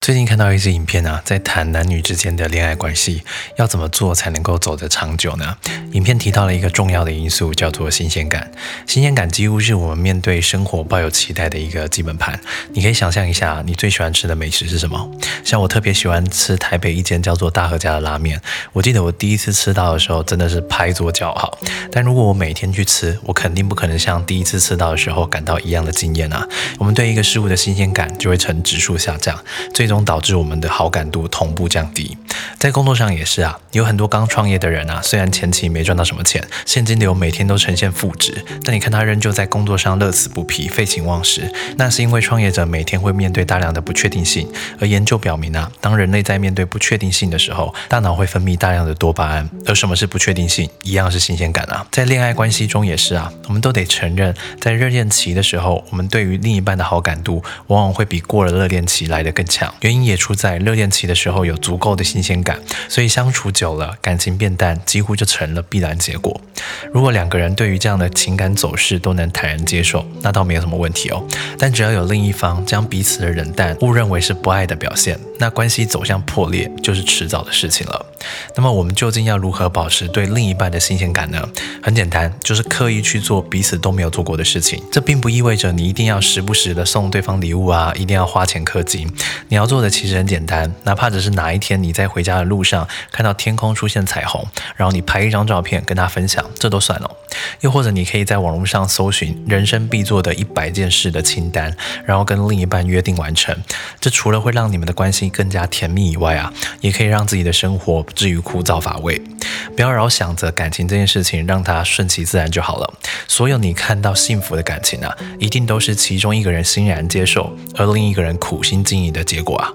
最近看到一支影片啊，在谈男女之间的恋爱关系要怎么做才能够走得长久呢？影片提到了一个重要的因素，叫做新鲜感。新鲜感几乎是我们面对生活抱有期待的一个基本盘。你可以想象一下，你最喜欢吃的美食是什么？像我特别喜欢吃台北一间叫做大和家的拉面。我记得我第一次吃到的时候，真的是拍桌叫好。但如果我每天去吃，我肯定不可能像第一次吃到的时候感到一样的惊艳啊。我们对一个事物的新鲜感就会呈指数下降，最终导致我们的好感度同步降低。在工作上也是啊，有很多刚创业的人啊，虽然前期没赚到什么钱，现金流每天都呈现负值，但你看他仍旧在工作上乐此不疲、废寝忘食，那是因为创业者每天会面对大量的不确定性。而研究表明啊，当人类在面对不确定性的时候，大脑会分泌大量的多巴胺。而什么是不确定性？一样是新鲜感啊。在恋爱关系中也是啊，我们都得承认，在热恋期的时候，我们对于另一半的好感度往往会比过了热恋期来得更强。原因也出在热恋期的时候有足够的新鲜感。所以相处久了，感情变淡，几乎就成了必然结果。如果两个人对于这样的情感走势都能坦然接受，那倒没有什么问题哦。但只要有另一方将彼此的冷淡误认为是不爱的表现，那关系走向破裂就是迟早的事情了。那么我们究竟要如何保持对另一半的新鲜感呢？很简单，就是刻意去做彼此都没有做过的事情。这并不意味着你一定要时不时的送对方礼物啊，一定要花钱氪金。你要做的其实很简单，哪怕只是哪一天你在回家的路上看到天空出现彩虹，然后你拍一张照片跟他分享，这都算了。又或者你可以在网络上搜寻人生必做的一百件事的清单，然后跟另一半约定完成。这除了会让你们的关系更加甜蜜以外啊，也可以让自己的生活不至于枯燥乏味。不要老想着感情这件事情，让它顺其自然就好了。所有你看到幸福的感情啊，一定都是其中一个人欣然接受，而另一个人苦心经营的结果啊。